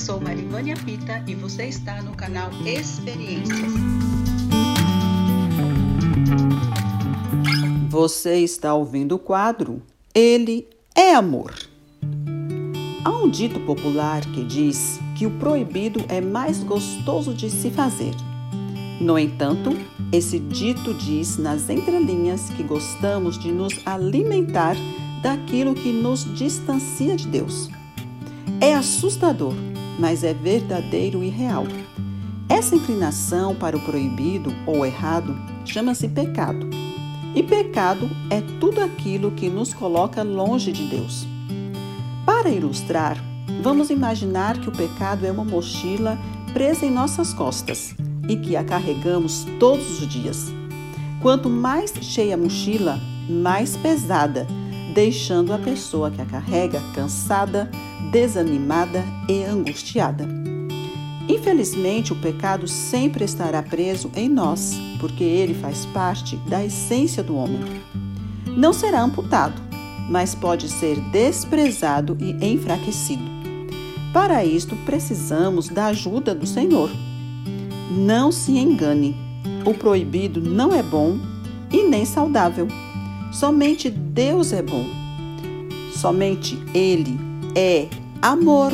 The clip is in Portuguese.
sou Marivânia Pita e você está no canal Experiências. Você está ouvindo o quadro Ele é Amor. Há um dito popular que diz que o proibido é mais gostoso de se fazer. No entanto, esse dito diz nas entrelinhas que gostamos de nos alimentar daquilo que nos distancia de Deus. É assustador, mas é verdadeiro e real. Essa inclinação para o proibido ou errado chama-se pecado. E pecado é tudo aquilo que nos coloca longe de Deus. Para ilustrar, vamos imaginar que o pecado é uma mochila presa em nossas costas e que a carregamos todos os dias. Quanto mais cheia a mochila, mais pesada, deixando a pessoa que a carrega cansada, desanimada e angustiada. Infelizmente, o pecado sempre estará preso em nós, porque ele faz parte da essência do homem. Não será amputado, mas pode ser desprezado e enfraquecido. Para isto, precisamos da ajuda do Senhor. Não se engane, o proibido não é bom e nem saudável. Somente Deus é bom. Somente Ele é amor.